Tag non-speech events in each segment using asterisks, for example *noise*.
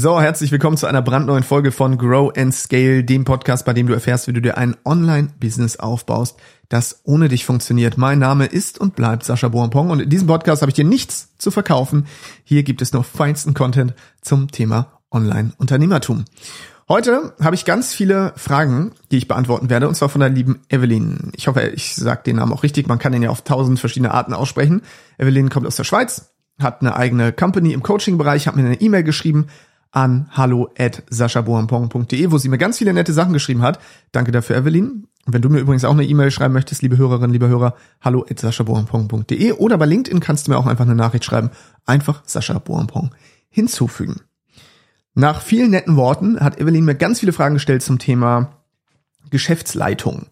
So, herzlich willkommen zu einer brandneuen Folge von Grow and Scale, dem Podcast, bei dem du erfährst, wie du dir ein Online-Business aufbaust, das ohne dich funktioniert. Mein Name ist und bleibt Sascha Boampong und in diesem Podcast habe ich dir nichts zu verkaufen. Hier gibt es nur feinsten Content zum Thema Online-Unternehmertum. Heute habe ich ganz viele Fragen, die ich beantworten werde, und zwar von der lieben Evelyn. Ich hoffe, ich sage den Namen auch richtig. Man kann den ja auf tausend verschiedene Arten aussprechen. Evelyn kommt aus der Schweiz, hat eine eigene Company im Coaching-Bereich, hat mir eine E-Mail geschrieben, an hallo at saschaboampong.de, wo sie mir ganz viele nette Sachen geschrieben hat. Danke dafür, Evelyn. Wenn du mir übrigens auch eine E-Mail schreiben möchtest, liebe Hörerinnen, liebe Hörer, hallo at saschaboampong.de oder bei LinkedIn kannst du mir auch einfach eine Nachricht schreiben. Einfach Sascha Boampong hinzufügen. Nach vielen netten Worten hat Evelyn mir ganz viele Fragen gestellt zum Thema Geschäftsleitung.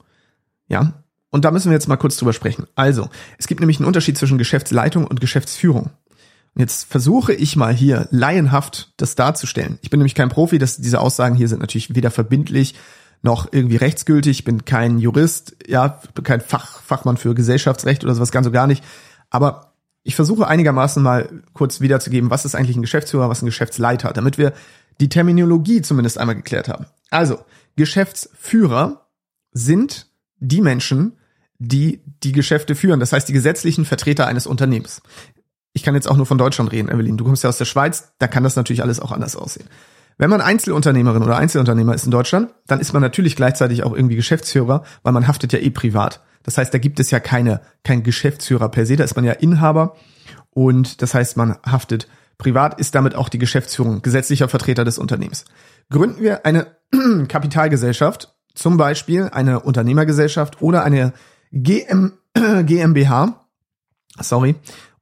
Ja, und da müssen wir jetzt mal kurz drüber sprechen. Also, es gibt nämlich einen Unterschied zwischen Geschäftsleitung und Geschäftsführung. Jetzt versuche ich mal hier laienhaft das darzustellen. Ich bin nämlich kein Profi, dass diese Aussagen hier sind natürlich weder verbindlich noch irgendwie rechtsgültig. Ich bin kein Jurist, ja, bin kein Fach, Fachmann für Gesellschaftsrecht oder sowas ganz so gar nicht. Aber ich versuche einigermaßen mal kurz wiederzugeben, was ist eigentlich ein Geschäftsführer, was ein Geschäftsleiter, damit wir die Terminologie zumindest einmal geklärt haben. Also, Geschäftsführer sind die Menschen, die die Geschäfte führen, das heißt die gesetzlichen Vertreter eines Unternehmens ich kann jetzt auch nur von Deutschland reden, Evelyn. Du kommst ja aus der Schweiz, da kann das natürlich alles auch anders aussehen. Wenn man Einzelunternehmerin oder Einzelunternehmer ist in Deutschland, dann ist man natürlich gleichzeitig auch irgendwie Geschäftsführer, weil man haftet ja eh privat. Das heißt, da gibt es ja keine, kein Geschäftsführer per se, da ist man ja Inhaber und das heißt, man haftet privat, ist damit auch die Geschäftsführung, gesetzlicher Vertreter des Unternehmens. Gründen wir eine *clears throat* Kapitalgesellschaft, zum Beispiel eine Unternehmergesellschaft oder eine GM, *clears throat* GmbH, sorry,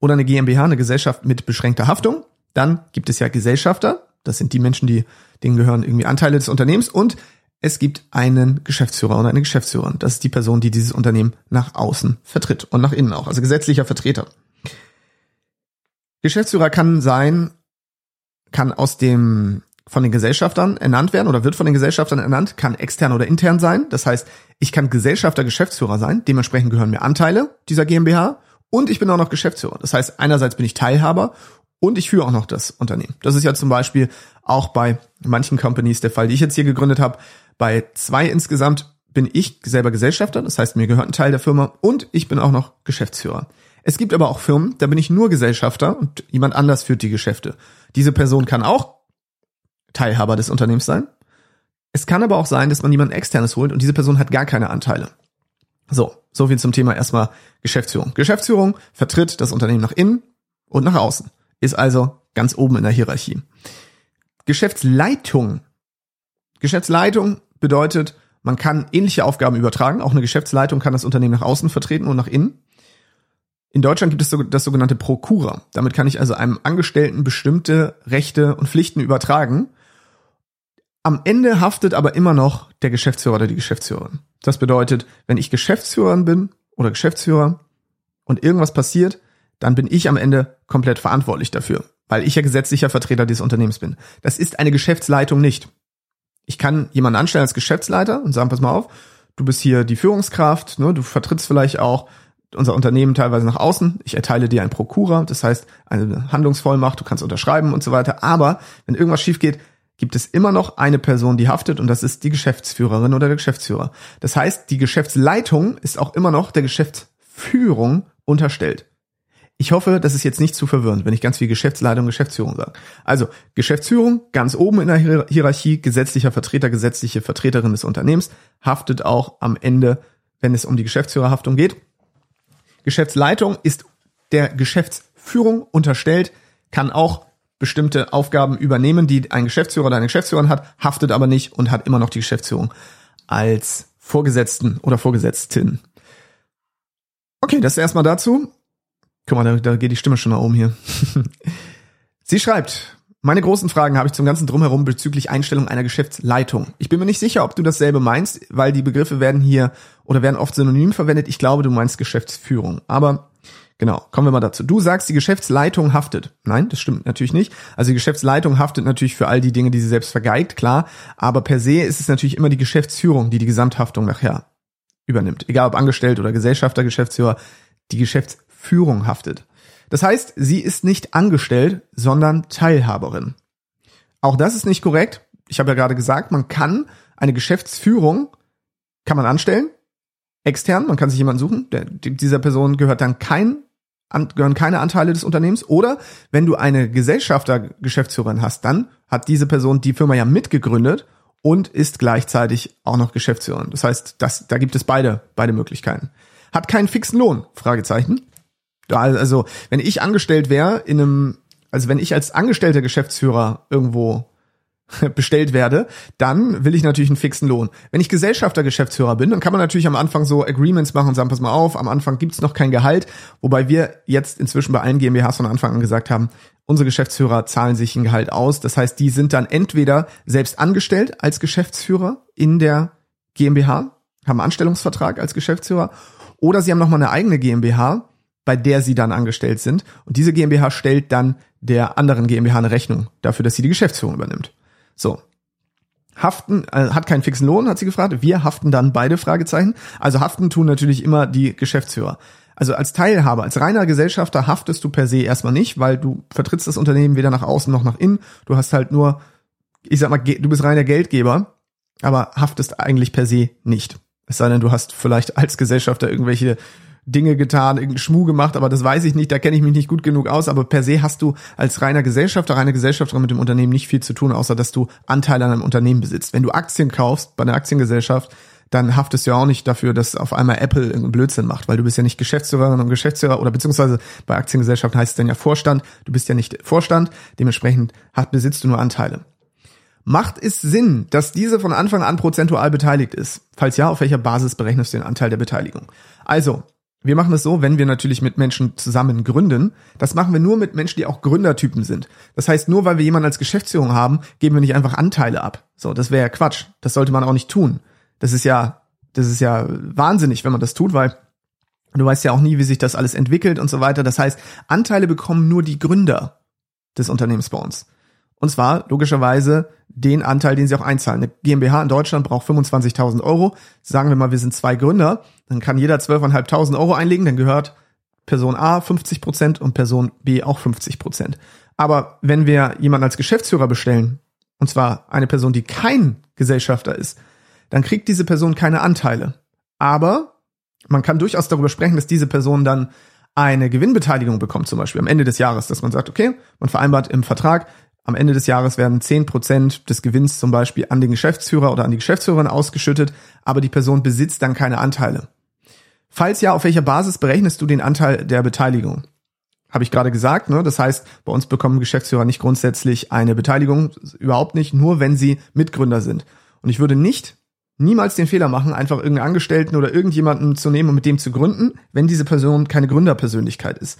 oder eine GmbH, eine Gesellschaft mit beschränkter Haftung. Dann gibt es ja Gesellschafter. Das sind die Menschen, die, denen gehören irgendwie Anteile des Unternehmens. Und es gibt einen Geschäftsführer oder eine Geschäftsführerin. Das ist die Person, die dieses Unternehmen nach außen vertritt und nach innen auch. Also gesetzlicher Vertreter. Geschäftsführer kann sein, kann aus dem von den Gesellschaftern ernannt werden oder wird von den Gesellschaftern ernannt, kann extern oder intern sein. Das heißt, ich kann Gesellschafter, Geschäftsführer sein. Dementsprechend gehören mir Anteile dieser GmbH und ich bin auch noch Geschäftsführer. Das heißt, einerseits bin ich Teilhaber und ich führe auch noch das Unternehmen. Das ist ja zum Beispiel auch bei manchen Companies der Fall, die ich jetzt hier gegründet habe. Bei zwei insgesamt bin ich selber Gesellschafter, das heißt, mir gehört ein Teil der Firma und ich bin auch noch Geschäftsführer. Es gibt aber auch Firmen, da bin ich nur Gesellschafter und jemand anders führt die Geschäfte. Diese Person kann auch Teilhaber des Unternehmens sein. Es kann aber auch sein, dass man jemanden externes holt und diese Person hat gar keine Anteile. So, so viel zum Thema erstmal Geschäftsführung. Geschäftsführung vertritt das Unternehmen nach innen und nach außen, ist also ganz oben in der Hierarchie. Geschäftsleitung. Geschäftsleitung bedeutet, man kann ähnliche Aufgaben übertragen. Auch eine Geschäftsleitung kann das Unternehmen nach außen vertreten und nach innen. In Deutschland gibt es das sogenannte Prokura. Damit kann ich also einem Angestellten bestimmte Rechte und Pflichten übertragen. Am Ende haftet aber immer noch der Geschäftsführer oder die Geschäftsführerin. Das bedeutet, wenn ich Geschäftsführerin bin oder Geschäftsführer und irgendwas passiert, dann bin ich am Ende komplett verantwortlich dafür, weil ich ja gesetzlicher Vertreter dieses Unternehmens bin. Das ist eine Geschäftsleitung nicht. Ich kann jemanden anstellen als Geschäftsleiter und sagen, pass mal auf, du bist hier die Führungskraft, ne, du vertrittst vielleicht auch unser Unternehmen teilweise nach außen. Ich erteile dir ein Prokura, das heißt eine Handlungsvollmacht, du kannst unterschreiben und so weiter. Aber wenn irgendwas schief geht, gibt es immer noch eine Person, die haftet und das ist die Geschäftsführerin oder der Geschäftsführer. Das heißt, die Geschäftsleitung ist auch immer noch der Geschäftsführung unterstellt. Ich hoffe, das ist jetzt nicht zu verwirrend, wenn ich ganz viel Geschäftsleitung, Geschäftsführung sage. Also Geschäftsführung ganz oben in der Hierarchie, gesetzlicher Vertreter, gesetzliche Vertreterin des Unternehmens, haftet auch am Ende, wenn es um die Geschäftsführerhaftung geht. Geschäftsleitung ist der Geschäftsführung unterstellt, kann auch bestimmte Aufgaben übernehmen, die ein Geschäftsführer oder eine Geschäftsführerin hat, haftet aber nicht und hat immer noch die Geschäftsführung als Vorgesetzten oder Vorgesetztin. Okay, das erstmal dazu. Guck mal, da, da geht die Stimme schon nach oben hier. *laughs* Sie schreibt, meine großen Fragen habe ich zum ganzen Drumherum bezüglich Einstellung einer Geschäftsleitung. Ich bin mir nicht sicher, ob du dasselbe meinst, weil die Begriffe werden hier oder werden oft synonym verwendet. Ich glaube, du meinst Geschäftsführung. Aber Genau, kommen wir mal dazu. Du sagst, die Geschäftsleitung haftet. Nein, das stimmt natürlich nicht. Also die Geschäftsleitung haftet natürlich für all die Dinge, die sie selbst vergeigt, klar. Aber per se ist es natürlich immer die Geschäftsführung, die die Gesamthaftung nachher übernimmt. Egal ob Angestellt oder Gesellschafter, Geschäftsführer, die Geschäftsführung haftet. Das heißt, sie ist nicht angestellt, sondern Teilhaberin. Auch das ist nicht korrekt. Ich habe ja gerade gesagt, man kann eine Geschäftsführung kann man anstellen, extern, man kann sich jemanden suchen, der, dieser Person gehört dann kein an, gehören keine Anteile des Unternehmens. Oder wenn du eine Gesellschafter-Geschäftsführerin hast, dann hat diese Person die Firma ja mitgegründet und ist gleichzeitig auch noch Geschäftsführerin. Das heißt, das, da gibt es beide, beide Möglichkeiten. Hat keinen fixen Lohn? Fragezeichen. Also, wenn ich angestellt wäre in einem, also wenn ich als angestellter Geschäftsführer irgendwo *laughs* bestellt werde, dann will ich natürlich einen fixen Lohn. Wenn ich Gesellschafter, Geschäftsführer bin, dann kann man natürlich am Anfang so Agreements machen und sagen, pass mal auf, am Anfang gibt's noch kein Gehalt, wobei wir jetzt inzwischen bei allen GmbHs von Anfang an gesagt haben, unsere Geschäftsführer zahlen sich ein Gehalt aus. Das heißt, die sind dann entweder selbst angestellt als Geschäftsführer in der GmbH, haben einen Anstellungsvertrag als Geschäftsführer, oder sie haben nochmal eine eigene GmbH, bei der sie dann angestellt sind. Und diese GmbH stellt dann der anderen GmbH eine Rechnung dafür, dass sie die Geschäftsführung übernimmt. So. Haften äh, hat keinen fixen Lohn, hat sie gefragt. Wir haften dann beide Fragezeichen. Also haften tun natürlich immer die Geschäftsführer. Also als Teilhaber, als reiner Gesellschafter haftest du per se erstmal nicht, weil du vertrittst das Unternehmen weder nach außen noch nach innen. Du hast halt nur, ich sag mal, du bist reiner Geldgeber, aber haftest eigentlich per se nicht. Es sei denn, du hast vielleicht als Gesellschafter irgendwelche Dinge getan, irgendeinen Schmuh gemacht, aber das weiß ich nicht, da kenne ich mich nicht gut genug aus, aber per se hast du als reiner Gesellschafter, reine Gesellschafterin mit dem Unternehmen nicht viel zu tun, außer dass du Anteile an einem Unternehmen besitzt. Wenn du Aktien kaufst bei einer Aktiengesellschaft, dann haftest du ja auch nicht dafür, dass auf einmal Apple irgendeinen Blödsinn macht, weil du bist ja nicht Geschäftsführerin und Geschäftsführer oder beziehungsweise bei Aktiengesellschaften heißt es dann ja Vorstand, du bist ja nicht Vorstand, dementsprechend hat, besitzt du nur Anteile. Macht es Sinn, dass diese von Anfang an prozentual beteiligt ist? Falls ja, auf welcher Basis berechnest du den Anteil der Beteiligung? Also, wir machen es so, wenn wir natürlich mit Menschen zusammen gründen. Das machen wir nur mit Menschen, die auch Gründertypen sind. Das heißt, nur weil wir jemanden als Geschäftsführung haben, geben wir nicht einfach Anteile ab. So, das wäre ja Quatsch. Das sollte man auch nicht tun. Das ist ja, das ist ja wahnsinnig, wenn man das tut, weil du weißt ja auch nie, wie sich das alles entwickelt und so weiter. Das heißt, Anteile bekommen nur die Gründer des Unternehmens bei uns. Und zwar logischerweise den Anteil, den sie auch einzahlen. Eine GmbH in Deutschland braucht 25.000 Euro. Sagen wir mal, wir sind zwei Gründer, dann kann jeder 12.500 Euro einlegen, dann gehört Person A 50 Prozent und Person B auch 50 Prozent. Aber wenn wir jemanden als Geschäftsführer bestellen, und zwar eine Person, die kein Gesellschafter ist, dann kriegt diese Person keine Anteile. Aber man kann durchaus darüber sprechen, dass diese Person dann eine Gewinnbeteiligung bekommt, zum Beispiel am Ende des Jahres, dass man sagt, okay, man vereinbart im Vertrag, am Ende des Jahres werden zehn Prozent des Gewinns zum Beispiel an den Geschäftsführer oder an die Geschäftsführerin ausgeschüttet, aber die Person besitzt dann keine Anteile. Falls ja, auf welcher Basis berechnest du den Anteil der Beteiligung? Habe ich gerade gesagt, ne? Das heißt, bei uns bekommen Geschäftsführer nicht grundsätzlich eine Beteiligung, überhaupt nicht, nur wenn sie Mitgründer sind. Und ich würde nicht niemals den Fehler machen, einfach irgendeinen Angestellten oder irgendjemanden zu nehmen und mit dem zu gründen, wenn diese Person keine Gründerpersönlichkeit ist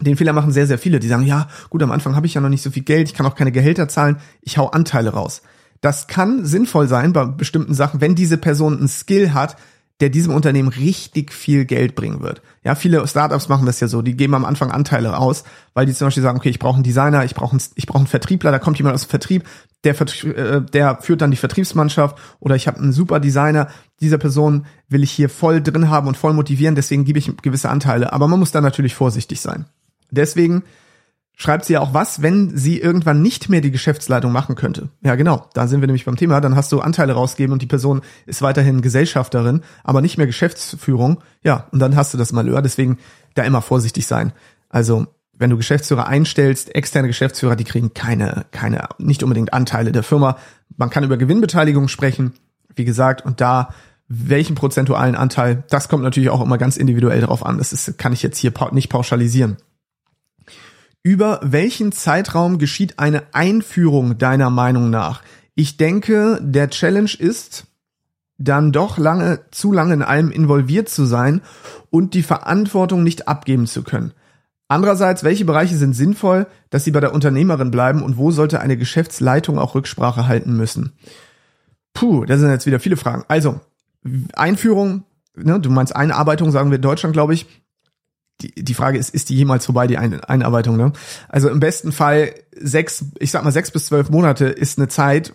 den Fehler machen sehr, sehr viele. Die sagen, ja, gut, am Anfang habe ich ja noch nicht so viel Geld, ich kann auch keine Gehälter zahlen, ich hau Anteile raus. Das kann sinnvoll sein bei bestimmten Sachen, wenn diese Person einen Skill hat, der diesem Unternehmen richtig viel Geld bringen wird. Ja, viele Startups machen das ja so, die geben am Anfang Anteile raus, weil die zum Beispiel sagen, okay, ich brauche einen Designer, ich brauche einen, ich brauche einen Vertriebler, da kommt jemand aus dem Vertrieb, der, äh, der führt dann die Vertriebsmannschaft oder ich habe einen super Designer, dieser Person will ich hier voll drin haben und voll motivieren, deswegen gebe ich gewisse Anteile. Aber man muss da natürlich vorsichtig sein. Deswegen schreibt sie ja auch was, wenn sie irgendwann nicht mehr die Geschäftsleitung machen könnte. Ja, genau, da sind wir nämlich beim Thema. Dann hast du Anteile rausgeben und die Person ist weiterhin Gesellschafterin, aber nicht mehr Geschäftsführung. Ja, und dann hast du das Malheur. Deswegen da immer vorsichtig sein. Also, wenn du Geschäftsführer einstellst, externe Geschäftsführer, die kriegen keine, keine, nicht unbedingt Anteile der Firma. Man kann über Gewinnbeteiligung sprechen, wie gesagt, und da welchen prozentualen Anteil, das kommt natürlich auch immer ganz individuell drauf an. Das ist, kann ich jetzt hier nicht pauschalisieren. Über welchen Zeitraum geschieht eine Einführung deiner Meinung nach? Ich denke, der Challenge ist, dann doch lange, zu lange in allem involviert zu sein und die Verantwortung nicht abgeben zu können. Andererseits, welche Bereiche sind sinnvoll, dass sie bei der Unternehmerin bleiben und wo sollte eine Geschäftsleitung auch Rücksprache halten müssen? Puh, das sind jetzt wieder viele Fragen. Also, Einführung, ne, du meinst Einarbeitung, sagen wir in Deutschland, glaube ich die, die Frage ist, ist die jemals vorbei, die Ein Einarbeitung? Ne? Also im besten Fall sechs, ich sag mal sechs bis zwölf Monate ist eine Zeit,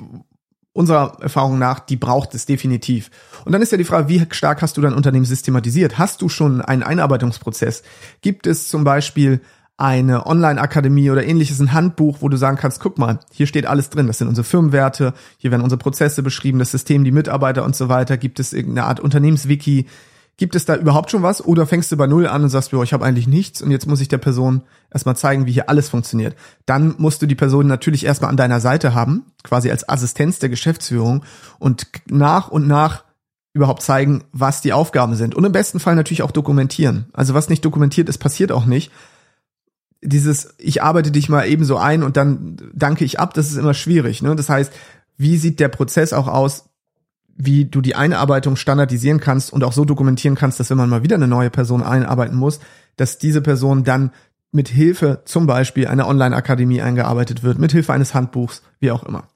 unserer Erfahrung nach, die braucht es definitiv. Und dann ist ja die Frage, wie stark hast du dein Unternehmen systematisiert? Hast du schon einen Einarbeitungsprozess? Gibt es zum Beispiel eine Online-Akademie oder ähnliches, ein Handbuch, wo du sagen kannst, guck mal, hier steht alles drin. Das sind unsere Firmenwerte, hier werden unsere Prozesse beschrieben, das System, die Mitarbeiter und so weiter. Gibt es irgendeine Art Unternehmenswiki? Gibt es da überhaupt schon was? Oder fängst du bei Null an und sagst, boah, ich habe eigentlich nichts und jetzt muss ich der Person erstmal zeigen, wie hier alles funktioniert. Dann musst du die Person natürlich erstmal an deiner Seite haben, quasi als Assistenz der Geschäftsführung und nach und nach überhaupt zeigen, was die Aufgaben sind. Und im besten Fall natürlich auch dokumentieren. Also was nicht dokumentiert ist, passiert auch nicht. Dieses, ich arbeite dich mal ebenso ein und dann danke ich ab, das ist immer schwierig. Ne? Das heißt, wie sieht der Prozess auch aus, wie du die Einarbeitung standardisieren kannst und auch so dokumentieren kannst, dass wenn man mal wieder eine neue Person einarbeiten muss, dass diese Person dann mit Hilfe zum Beispiel einer Online-Akademie eingearbeitet wird, mit Hilfe eines Handbuchs, wie auch immer.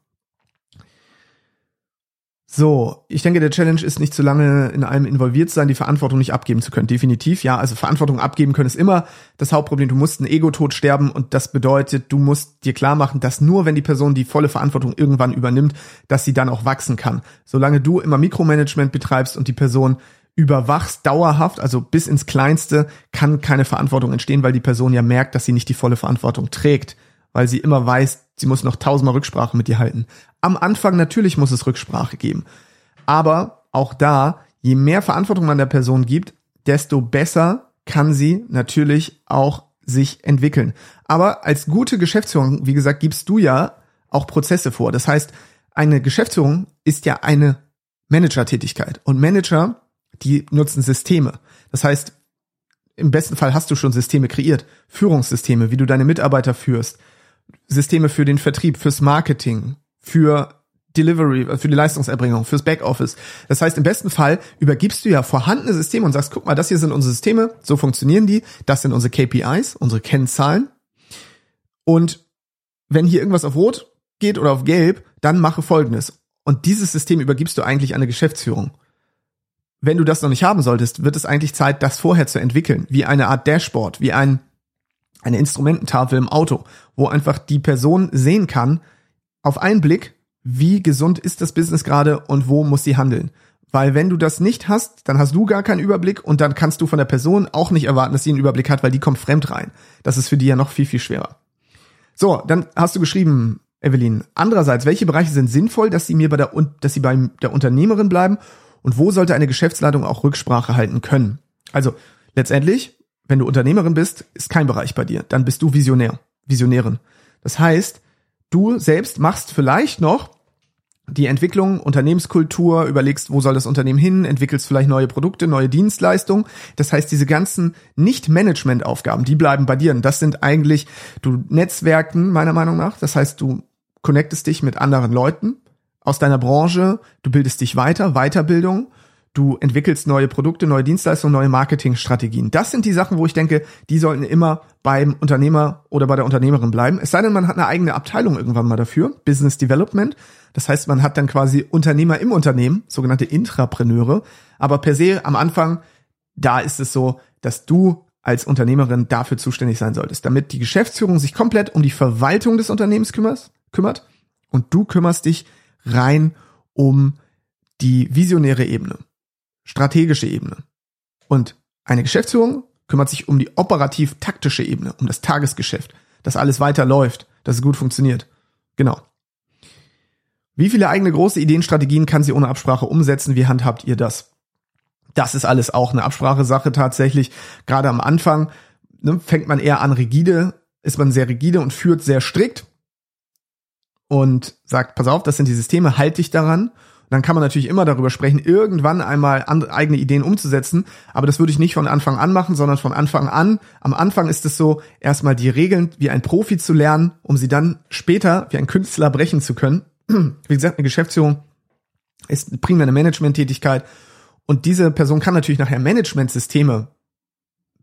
So, ich denke, der Challenge ist nicht zu lange in allem involviert sein, die Verantwortung nicht abgeben zu können. Definitiv, ja. Also Verantwortung abgeben können ist immer das Hauptproblem. Du musst ein Ego-Tod sterben und das bedeutet, du musst dir klar machen, dass nur wenn die Person die volle Verantwortung irgendwann übernimmt, dass sie dann auch wachsen kann. Solange du immer Mikromanagement betreibst und die Person überwachst dauerhaft, also bis ins Kleinste, kann keine Verantwortung entstehen, weil die Person ja merkt, dass sie nicht die volle Verantwortung trägt, weil sie immer weiß, sie muss noch tausendmal Rücksprache mit dir halten. Am Anfang natürlich muss es Rücksprache geben. Aber auch da, je mehr Verantwortung man der Person gibt, desto besser kann sie natürlich auch sich entwickeln. Aber als gute Geschäftsführung, wie gesagt, gibst du ja auch Prozesse vor. Das heißt, eine Geschäftsführung ist ja eine Manager-Tätigkeit. Und Manager, die nutzen Systeme. Das heißt, im besten Fall hast du schon Systeme kreiert. Führungssysteme, wie du deine Mitarbeiter führst. Systeme für den Vertrieb, fürs Marketing, für Delivery, äh, für die Leistungserbringung, fürs Backoffice. Das heißt, im besten Fall übergibst du ja vorhandene Systeme und sagst, guck mal, das hier sind unsere Systeme, so funktionieren die, das sind unsere KPIs, unsere Kennzahlen. Und wenn hier irgendwas auf Rot geht oder auf Gelb, dann mache Folgendes. Und dieses System übergibst du eigentlich an eine Geschäftsführung. Wenn du das noch nicht haben solltest, wird es eigentlich Zeit, das vorher zu entwickeln, wie eine Art Dashboard, wie ein, eine Instrumententafel im Auto, wo einfach die Person sehen kann, auf einen Blick, wie gesund ist das Business gerade und wo muss sie handeln. Weil wenn du das nicht hast, dann hast du gar keinen Überblick und dann kannst du von der Person auch nicht erwarten, dass sie einen Überblick hat, weil die kommt fremd rein. Das ist für die ja noch viel, viel schwerer. So, dann hast du geschrieben, Evelyn, andererseits, welche Bereiche sind sinnvoll, dass sie mir bei der, dass sie bei der Unternehmerin bleiben und wo sollte eine Geschäftsleitung auch Rücksprache halten können? Also, letztendlich, wenn du Unternehmerin bist, ist kein Bereich bei dir. Dann bist du Visionär, Visionärin. Das heißt, Du selbst machst vielleicht noch die Entwicklung, Unternehmenskultur, überlegst, wo soll das Unternehmen hin, entwickelst vielleicht neue Produkte, neue Dienstleistungen. Das heißt, diese ganzen Nicht-Management-Aufgaben, die bleiben bei dir. Und das sind eigentlich, du Netzwerken, meiner Meinung nach. Das heißt, du connectest dich mit anderen Leuten aus deiner Branche, du bildest dich weiter, Weiterbildung du entwickelst neue Produkte, neue Dienstleistungen, neue Marketingstrategien. Das sind die Sachen, wo ich denke, die sollten immer beim Unternehmer oder bei der Unternehmerin bleiben. Es sei denn, man hat eine eigene Abteilung irgendwann mal dafür, Business Development. Das heißt, man hat dann quasi Unternehmer im Unternehmen, sogenannte Intrapreneure. Aber per se am Anfang, da ist es so, dass du als Unternehmerin dafür zuständig sein solltest, damit die Geschäftsführung sich komplett um die Verwaltung des Unternehmens kümmert, kümmert und du kümmerst dich rein um die visionäre Ebene strategische Ebene. Und eine Geschäftsführung kümmert sich um die operativ-taktische Ebene, um das Tagesgeschäft, dass alles weiter läuft, dass es gut funktioniert. Genau. Wie viele eigene große Ideenstrategien kann sie ohne Absprache umsetzen? Wie handhabt ihr das? Das ist alles auch eine Absprachesache tatsächlich. Gerade am Anfang ne, fängt man eher an rigide, ist man sehr rigide und führt sehr strikt und sagt, pass auf, das sind die Systeme, halt dich daran dann kann man natürlich immer darüber sprechen, irgendwann einmal eigene Ideen umzusetzen. Aber das würde ich nicht von Anfang an machen, sondern von Anfang an. Am Anfang ist es so, erstmal die Regeln wie ein Profi zu lernen, um sie dann später wie ein Künstler brechen zu können. Wie gesagt, eine Geschäftsführung ist primär eine Management-Tätigkeit. Und diese Person kann natürlich nachher Managementsysteme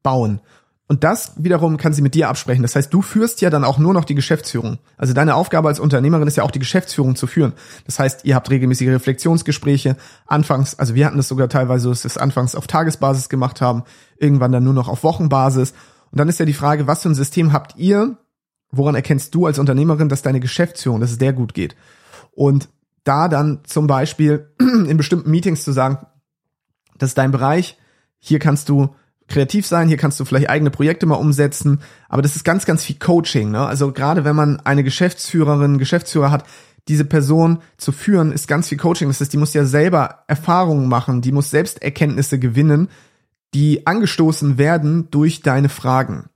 bauen. Und das wiederum kann sie mit dir absprechen. Das heißt, du führst ja dann auch nur noch die Geschäftsführung. Also deine Aufgabe als Unternehmerin ist ja auch die Geschäftsführung zu führen. Das heißt, ihr habt regelmäßige Reflexionsgespräche. Anfangs, also wir hatten das sogar teilweise, dass wir es anfangs auf Tagesbasis gemacht haben, irgendwann dann nur noch auf Wochenbasis. Und dann ist ja die Frage, was für ein System habt ihr? Woran erkennst du als Unternehmerin, dass deine Geschäftsführung, dass es der gut geht? Und da dann zum Beispiel *clears throat* in bestimmten Meetings zu sagen, das ist dein Bereich, hier kannst du kreativ sein, hier kannst du vielleicht eigene Projekte mal umsetzen, aber das ist ganz, ganz viel Coaching. Ne? Also gerade wenn man eine Geschäftsführerin, Geschäftsführer hat, diese Person zu führen, ist ganz viel Coaching. Das heißt, die muss ja selber Erfahrungen machen, die muss selbst Erkenntnisse gewinnen, die angestoßen werden durch deine Fragen.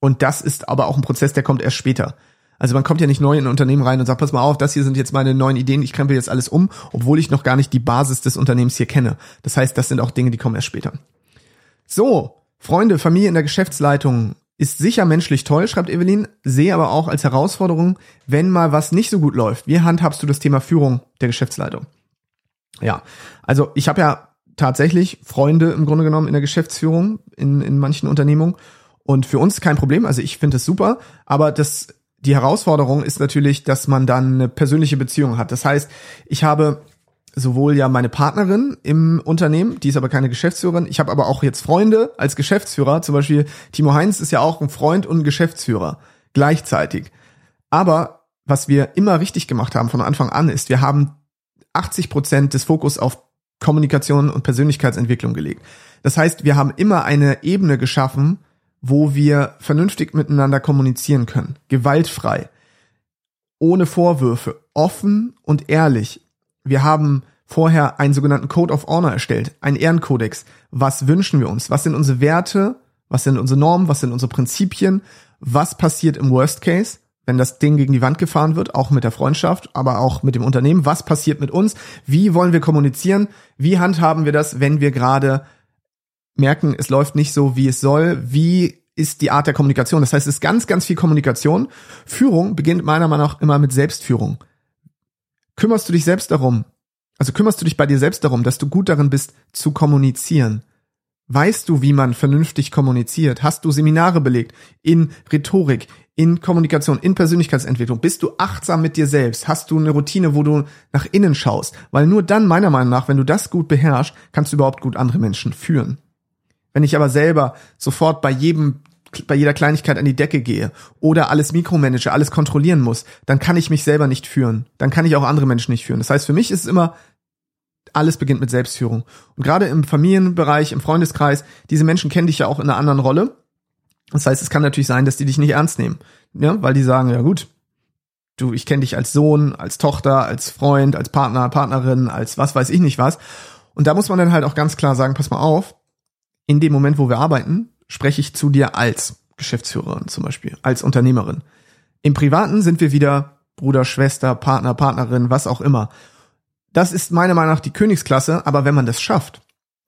Und das ist aber auch ein Prozess, der kommt erst später. Also man kommt ja nicht neu in ein Unternehmen rein und sagt, pass mal auf, das hier sind jetzt meine neuen Ideen, ich krempel jetzt alles um, obwohl ich noch gar nicht die Basis des Unternehmens hier kenne. Das heißt, das sind auch Dinge, die kommen erst später. So, Freunde, Familie in der Geschäftsleitung ist sicher menschlich toll, schreibt Evelyn, sehe aber auch als Herausforderung, wenn mal was nicht so gut läuft. Wie handhabst du das Thema Führung der Geschäftsleitung? Ja, also ich habe ja tatsächlich Freunde im Grunde genommen in der Geschäftsführung in, in manchen Unternehmungen und für uns kein Problem. Also ich finde es super, aber das die Herausforderung ist natürlich, dass man dann eine persönliche Beziehung hat. Das heißt, ich habe sowohl ja meine Partnerin im Unternehmen, die ist aber keine Geschäftsführerin. Ich habe aber auch jetzt Freunde als Geschäftsführer. Zum Beispiel Timo Heinz ist ja auch ein Freund und ein Geschäftsführer gleichzeitig. Aber was wir immer richtig gemacht haben von Anfang an ist, wir haben 80 Prozent des Fokus auf Kommunikation und Persönlichkeitsentwicklung gelegt. Das heißt, wir haben immer eine Ebene geschaffen, wo wir vernünftig miteinander kommunizieren können, gewaltfrei, ohne Vorwürfe, offen und ehrlich. Wir haben vorher einen sogenannten Code of Honor erstellt, einen Ehrenkodex. Was wünschen wir uns? Was sind unsere Werte? Was sind unsere Normen? Was sind unsere Prinzipien? Was passiert im Worst Case? wenn das Ding gegen die Wand gefahren wird, auch mit der Freundschaft, aber auch mit dem Unternehmen. Was passiert mit uns? Wie wollen wir kommunizieren? Wie handhaben wir das, wenn wir gerade merken, es läuft nicht so, wie es soll. Wie ist die Art der Kommunikation? Das heißt, es ist ganz, ganz viel Kommunikation. Führung beginnt meiner Meinung nach immer mit Selbstführung. Kümmerst du dich selbst darum? Also kümmerst du dich bei dir selbst darum, dass du gut darin bist, zu kommunizieren? Weißt du, wie man vernünftig kommuniziert? Hast du Seminare belegt in Rhetorik, in Kommunikation, in Persönlichkeitsentwicklung? Bist du achtsam mit dir selbst? Hast du eine Routine, wo du nach innen schaust? Weil nur dann, meiner Meinung nach, wenn du das gut beherrschst, kannst du überhaupt gut andere Menschen führen. Wenn ich aber selber sofort bei jedem bei jeder Kleinigkeit an die Decke gehe oder alles mikromanage, alles kontrollieren muss, dann kann ich mich selber nicht führen. Dann kann ich auch andere Menschen nicht führen. Das heißt, für mich ist es immer, alles beginnt mit Selbstführung. Und gerade im Familienbereich, im Freundeskreis, diese Menschen kennen dich ja auch in einer anderen Rolle. Das heißt, es kann natürlich sein, dass die dich nicht ernst nehmen. Ja, weil die sagen, ja gut, du, ich kenne dich als Sohn, als Tochter, als Freund, als Partner, Partnerin, als was weiß ich nicht was. Und da muss man dann halt auch ganz klar sagen, pass mal auf, in dem Moment, wo wir arbeiten, spreche ich zu dir als Geschäftsführerin zum Beispiel, als Unternehmerin. Im Privaten sind wir wieder Bruder, Schwester, Partner, Partnerin, was auch immer. Das ist meiner Meinung nach die Königsklasse, aber wenn man das schafft,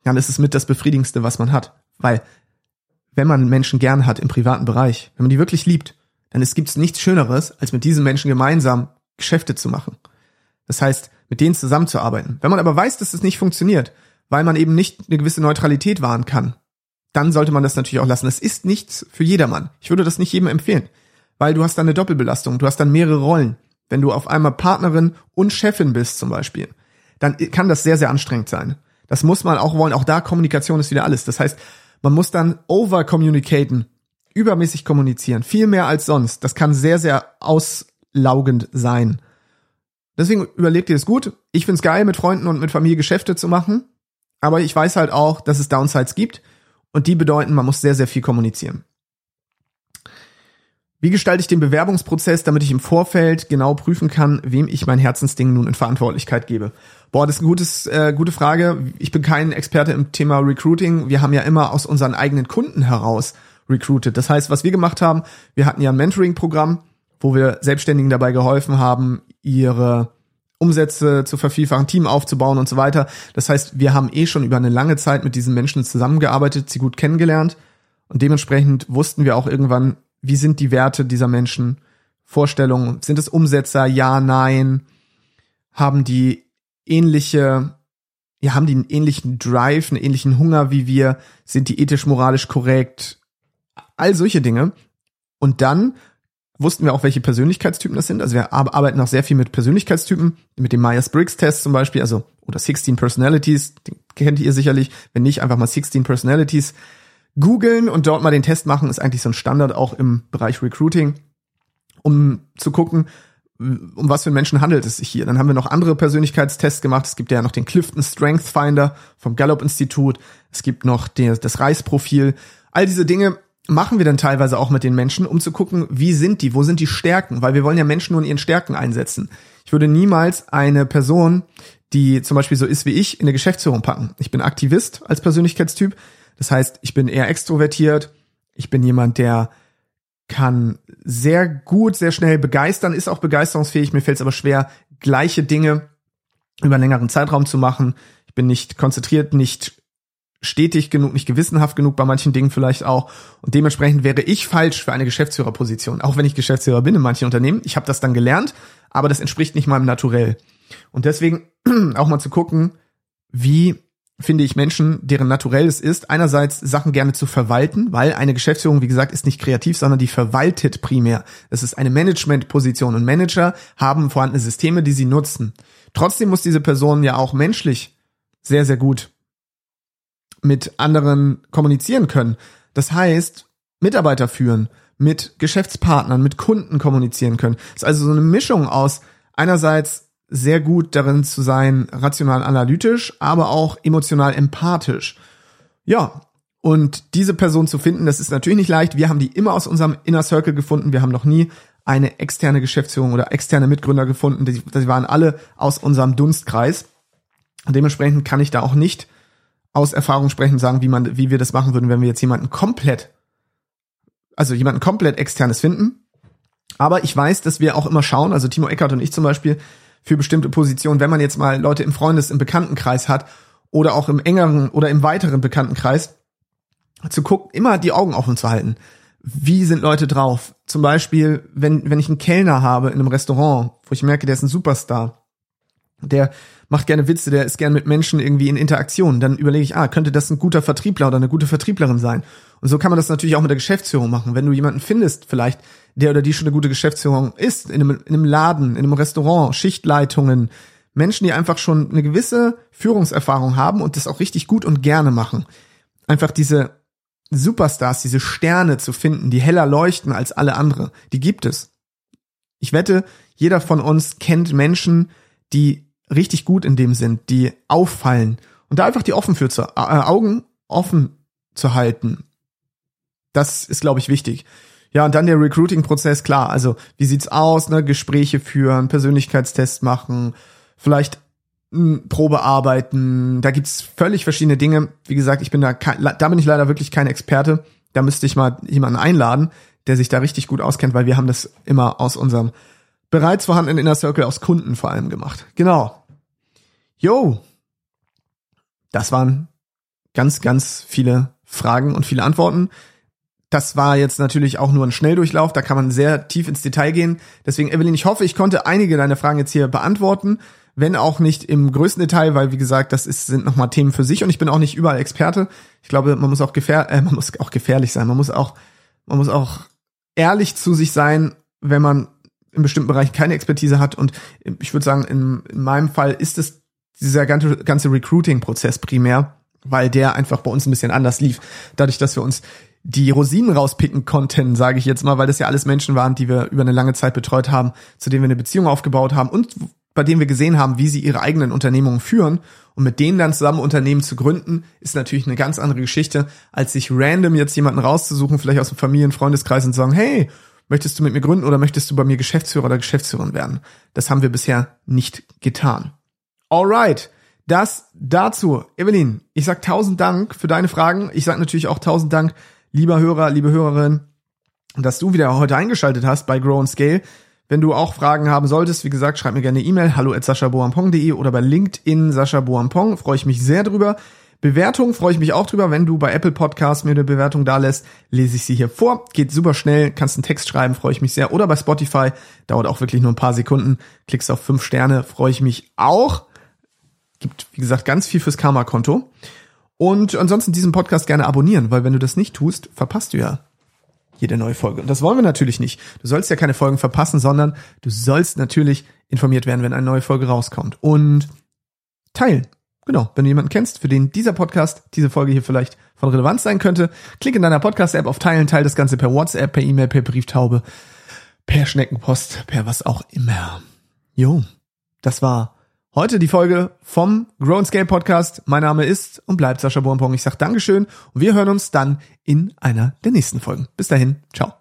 dann ist es mit das Befriedigendste, was man hat. Weil, wenn man Menschen gern hat im privaten Bereich, wenn man die wirklich liebt, dann es gibt's nichts Schöneres, als mit diesen Menschen gemeinsam Geschäfte zu machen. Das heißt, mit denen zusammenzuarbeiten. Wenn man aber weiß, dass es das nicht funktioniert, weil man eben nicht eine gewisse Neutralität wahren kann, dann sollte man das natürlich auch lassen. Es ist nichts für jedermann. Ich würde das nicht jedem empfehlen, weil du hast dann eine Doppelbelastung, du hast dann mehrere Rollen. Wenn du auf einmal Partnerin und Chefin bist zum Beispiel, dann kann das sehr, sehr anstrengend sein. Das muss man auch wollen. Auch da Kommunikation ist wieder alles. Das heißt, man muss dann over-communicaten, übermäßig kommunizieren, viel mehr als sonst. Das kann sehr, sehr auslaugend sein. Deswegen überlegt ihr es gut. Ich find's geil, mit Freunden und mit Familie Geschäfte zu machen. Aber ich weiß halt auch, dass es Downsides gibt und die bedeuten, man muss sehr, sehr viel kommunizieren. Wie gestalte ich den Bewerbungsprozess, damit ich im Vorfeld genau prüfen kann, wem ich mein Herzensding nun in Verantwortlichkeit gebe? Boah, das ist eine gutes, äh, gute Frage. Ich bin kein Experte im Thema Recruiting. Wir haben ja immer aus unseren eigenen Kunden heraus recruited. Das heißt, was wir gemacht haben, wir hatten ja ein Mentoring-Programm, wo wir Selbstständigen dabei geholfen haben, ihre Umsätze zu vervielfachen, Team aufzubauen und so weiter. Das heißt, wir haben eh schon über eine lange Zeit mit diesen Menschen zusammengearbeitet, sie gut kennengelernt und dementsprechend wussten wir auch irgendwann, wie sind die Werte dieser Menschen, Vorstellungen, sind es Umsetzer, ja, nein, haben die ähnliche, ja, haben die einen ähnlichen Drive, einen ähnlichen Hunger wie wir, sind die ethisch, moralisch korrekt, all solche Dinge. Und dann wussten wir auch, welche Persönlichkeitstypen das sind. Also wir arbeiten auch sehr viel mit Persönlichkeitstypen, mit dem Myers-Briggs-Test zum Beispiel, also oder 16 Personalities, den kennt ihr sicherlich. Wenn nicht, einfach mal 16 Personalities googeln und dort mal den Test machen, ist eigentlich so ein Standard auch im Bereich Recruiting, um zu gucken, um was für Menschen handelt es sich hier. Dann haben wir noch andere Persönlichkeitstests gemacht. Es gibt ja noch den Clifton Strength Finder vom Gallup Institut. Es gibt noch das Reisprofil. All diese Dinge machen wir dann teilweise auch mit den Menschen, um zu gucken, wie sind die, wo sind die Stärken, weil wir wollen ja Menschen nur in ihren Stärken einsetzen. Ich würde niemals eine Person, die zum Beispiel so ist wie ich, in eine Geschäftsführung packen. Ich bin Aktivist als Persönlichkeitstyp. Das heißt, ich bin eher extrovertiert. Ich bin jemand, der kann sehr gut, sehr schnell begeistern, ist auch begeisterungsfähig. Mir fällt es aber schwer, gleiche Dinge über einen längeren Zeitraum zu machen. Ich bin nicht konzentriert, nicht stetig genug, nicht gewissenhaft genug bei manchen Dingen vielleicht auch. Und dementsprechend wäre ich falsch für eine Geschäftsführerposition, auch wenn ich Geschäftsführer bin in manchen Unternehmen. Ich habe das dann gelernt, aber das entspricht nicht meinem Naturell. Und deswegen *clears throat* auch mal zu gucken, wie finde ich Menschen, deren Naturell es ist, einerseits Sachen gerne zu verwalten, weil eine Geschäftsführung, wie gesagt, ist nicht kreativ, sondern die verwaltet primär. Das ist eine Managementposition und Manager haben vorhandene Systeme, die sie nutzen. Trotzdem muss diese Person ja auch menschlich sehr, sehr gut mit anderen kommunizieren können. Das heißt, Mitarbeiter führen, mit Geschäftspartnern, mit Kunden kommunizieren können. Das ist also so eine Mischung aus einerseits sehr gut darin zu sein, rational analytisch, aber auch emotional empathisch. Ja, und diese Person zu finden, das ist natürlich nicht leicht. Wir haben die immer aus unserem Inner Circle gefunden. Wir haben noch nie eine externe Geschäftsführung oder externe Mitgründer gefunden. Die, waren alle aus unserem Dunstkreis. Dementsprechend kann ich da auch nicht aus Erfahrung sprechen sagen, wie man, wie wir das machen würden, wenn wir jetzt jemanden komplett, also jemanden komplett externes finden. Aber ich weiß, dass wir auch immer schauen, also Timo Eckert und ich zum Beispiel, für bestimmte Positionen, wenn man jetzt mal Leute im Freundes-, im Bekanntenkreis hat oder auch im engeren oder im weiteren Bekanntenkreis, zu gucken, immer die Augen offen zu halten. Wie sind Leute drauf? Zum Beispiel, wenn, wenn ich einen Kellner habe in einem Restaurant, wo ich merke, der ist ein Superstar, der macht gerne Witze, der ist gern mit Menschen irgendwie in Interaktion, dann überlege ich, ah, könnte das ein guter Vertriebler oder eine gute Vertrieblerin sein? Und so kann man das natürlich auch mit der Geschäftsführung machen. Wenn du jemanden findest, vielleicht, der oder die schon eine gute Geschäftsführung ist, in einem, in einem Laden, in einem Restaurant, Schichtleitungen, Menschen, die einfach schon eine gewisse Führungserfahrung haben und das auch richtig gut und gerne machen. Einfach diese Superstars, diese Sterne zu finden, die heller leuchten als alle andere, die gibt es. Ich wette, jeder von uns kennt Menschen, die richtig gut in dem sind, die auffallen und da einfach die offen für zu, äh, Augen offen zu halten. Das ist, glaube ich, wichtig. Ja, und dann der Recruiting-Prozess, klar. Also, wie sieht's aus? Ne? Gespräche führen, Persönlichkeitstests machen, vielleicht hm, Probe arbeiten. Da gibt's völlig verschiedene Dinge. Wie gesagt, ich bin da, da bin ich leider wirklich kein Experte. Da müsste ich mal jemanden einladen, der sich da richtig gut auskennt, weil wir haben das immer aus unserem bereits vorhandenen Inner Circle aus Kunden vor allem gemacht. Genau. Yo. Das waren ganz, ganz viele Fragen und viele Antworten. Das war jetzt natürlich auch nur ein Schnelldurchlauf, da kann man sehr tief ins Detail gehen. Deswegen, Evelyn, ich hoffe, ich konnte einige deiner Fragen jetzt hier beantworten, wenn auch nicht im größten Detail, weil wie gesagt, das ist, sind nochmal Themen für sich und ich bin auch nicht überall Experte. Ich glaube, man muss auch gefähr äh, man muss auch gefährlich sein. Man muss auch, man muss auch ehrlich zu sich sein, wenn man in bestimmten Bereichen keine Expertise hat. Und ich würde sagen, in, in meinem Fall ist es dieser ganze, ganze Recruiting-Prozess primär, weil der einfach bei uns ein bisschen anders lief. Dadurch, dass wir uns die Rosinen rauspicken konnten, sage ich jetzt mal, weil das ja alles Menschen waren, die wir über eine lange Zeit betreut haben, zu denen wir eine Beziehung aufgebaut haben und bei denen wir gesehen haben, wie sie ihre eigenen Unternehmungen führen und mit denen dann zusammen Unternehmen zu gründen, ist natürlich eine ganz andere Geschichte, als sich random jetzt jemanden rauszusuchen, vielleicht aus dem Familien-, Freundeskreis und sagen, hey, möchtest du mit mir gründen oder möchtest du bei mir Geschäftsführer oder Geschäftsführerin werden? Das haben wir bisher nicht getan. Alright. Das dazu. Evelyn, ich sag tausend Dank für deine Fragen. Ich sag natürlich auch tausend Dank lieber Hörer, liebe Hörerin, dass du wieder heute eingeschaltet hast bei Grow and Scale. Wenn du auch Fragen haben solltest, wie gesagt, schreib mir gerne E-Mail, hallo at saschaboampong.de oder bei LinkedIn Sascha Boampong, freue ich mich sehr drüber. Bewertung freue ich mich auch drüber, wenn du bei Apple Podcasts mir eine Bewertung da lässt, lese ich sie hier vor. Geht super schnell, kannst einen Text schreiben, freue ich mich sehr. Oder bei Spotify, dauert auch wirklich nur ein paar Sekunden, klickst auf fünf Sterne, freue ich mich auch. Gibt, wie gesagt, ganz viel fürs Karma-Konto. Und ansonsten diesen Podcast gerne abonnieren, weil wenn du das nicht tust, verpasst du ja jede neue Folge. Und das wollen wir natürlich nicht. Du sollst ja keine Folgen verpassen, sondern du sollst natürlich informiert werden, wenn eine neue Folge rauskommt. Und teilen. Genau, wenn du jemanden kennst, für den dieser Podcast, diese Folge hier vielleicht von Relevanz sein könnte, klick in deiner Podcast-App auf Teilen, teil das Ganze per WhatsApp, per E-Mail, per Brieftaube, per Schneckenpost, per was auch immer. Jo, das war heute die Folge vom Grow and Scale Podcast. Mein Name ist und bleibt Sascha Bornpong. Ich sage Dankeschön und wir hören uns dann in einer der nächsten Folgen. Bis dahin, ciao.